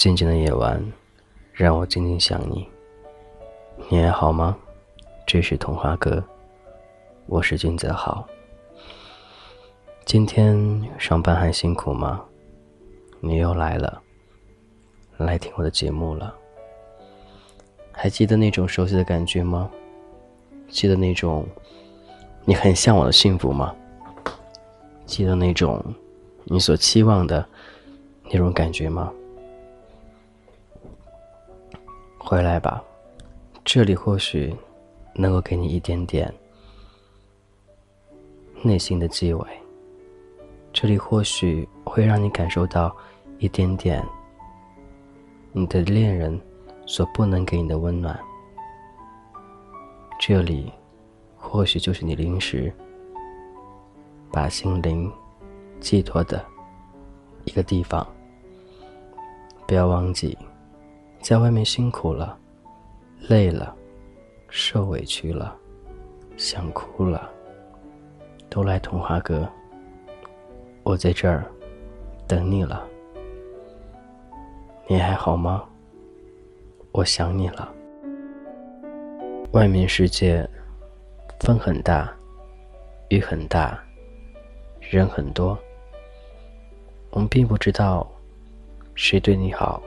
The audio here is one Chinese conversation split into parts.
静静的夜晚，让我静静想你。你还好吗？这是童话哥，我是君泽浩。今天上班还辛苦吗？你又来了，来听我的节目了。还记得那种熟悉的感觉吗？记得那种你很向往的幸福吗？记得那种你所期望的那种感觉吗？回来吧，这里或许能够给你一点点内心的机会，这里或许会让你感受到一点点你的恋人所不能给你的温暖，这里或许就是你临时把心灵寄托的一个地方。不要忘记。在外面辛苦了，累了，受委屈了，想哭了，都来童话阁。我在这儿等你了。你还好吗？我想你了。外面世界风很大，雨很大，人很多。我们并不知道谁对你好。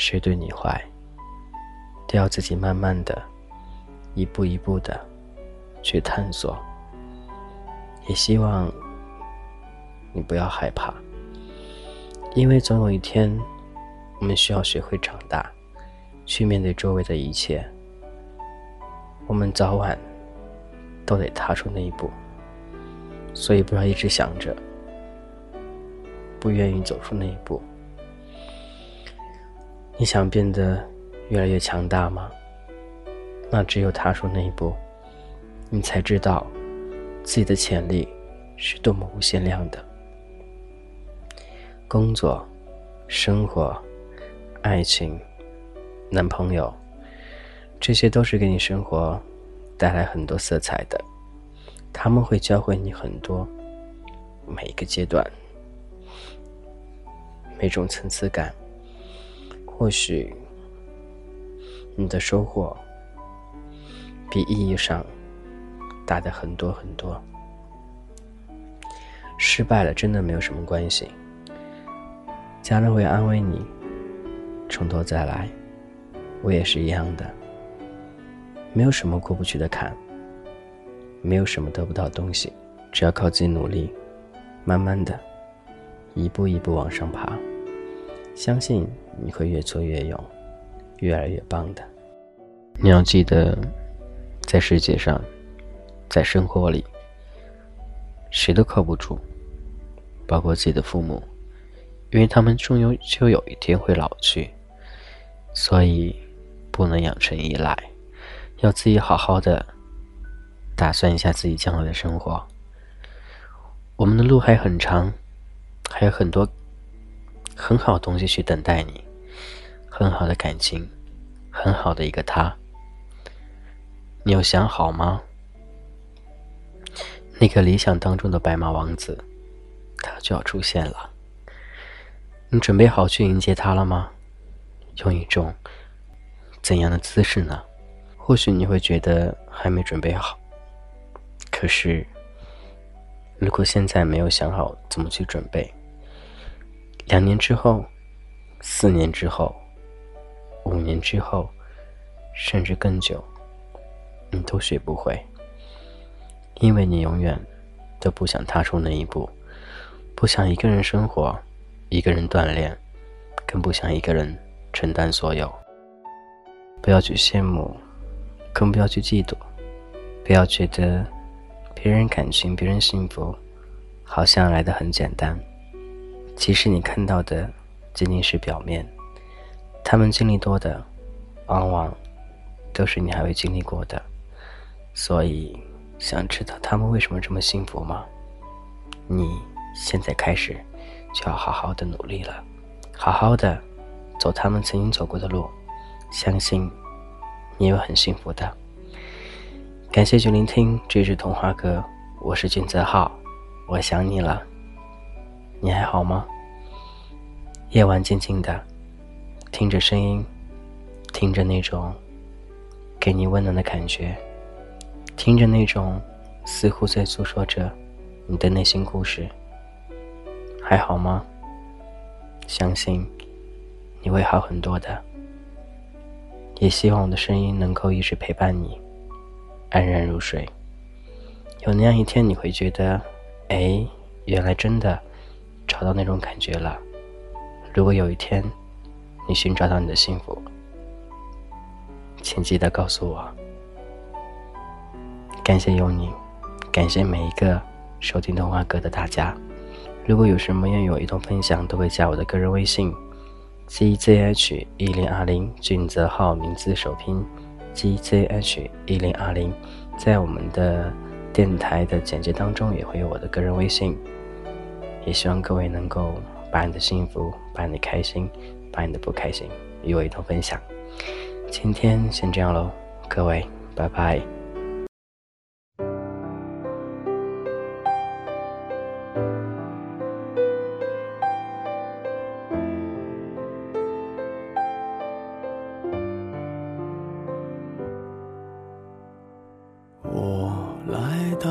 谁对你坏，都要自己慢慢的、一步一步的去探索。也希望你不要害怕，因为总有一天，我们需要学会长大，去面对周围的一切。我们早晚都得踏出那一步，所以不要一直想着不愿意走出那一步。你想变得越来越强大吗？那只有踏出那一步，你才知道自己的潜力是多么无限量的。工作、生活、爱情、男朋友，这些都是给你生活带来很多色彩的，他们会教会你很多，每一个阶段，每种层次感。或许你的收获比意义上大的很多很多。失败了真的没有什么关系，家人会安慰你，从头再来。我也是一样的，没有什么过不去的坎，没有什么得不到东西，只要靠自己努力，慢慢的，一步一步往上爬。相信你会越挫越勇，越来越棒的。你要记得，在世界上，在生活里，谁都靠不住，包括自己的父母，因为他们终有就有一天会老去，所以不能养成依赖，要自己好好的打算一下自己将来的生活。我们的路还很长，还有很多。很好的东西去等待你，很好的感情，很好的一个他。你有想好吗？那个理想当中的白马王子，他就要出现了。你准备好去迎接他了吗？用一种怎样的姿势呢？或许你会觉得还没准备好。可是，如果现在没有想好怎么去准备，两年之后，四年之后，五年之后，甚至更久，你都学不会，因为你永远都不想踏出那一步，不想一个人生活，一个人锻炼，更不想一个人承担所有。不要去羡慕，更不要去嫉妒，不要觉得别人感情、别人幸福，好像来的很简单。其实你看到的仅仅是表面，他们经历多的，往往都是你还未经历过的。所以，想知道他们为什么这么幸福吗？你现在开始就要好好的努力了，好好的走他们曾经走过的路，相信你会很幸福的。感谢去聆听这是童话歌，我是俊泽浩，我想你了。你还好吗？夜晚静静的，听着声音，听着那种给你温暖的感觉，听着那种似乎在诉说着你的内心故事，还好吗？相信你会好很多的。也希望我的声音能够一直陪伴你，安然入睡。有那样一天，你会觉得，哎，原来真的找到那种感觉了。如果有一天你寻找到你的幸福，请记得告诉我。感谢有你，感谢每一个收听童话歌的大家。如果有什么愿与我一同分享，都会加我的个人微信。gzh 一零二零，俊泽号名字首拼，gzh 一零二零，在我们的电台的简介当中也会有我的个人微信，也希望各位能够把你的幸福、把你的开心、把你的不开心与我一同分享。今天先这样喽，各位，拜拜。我来到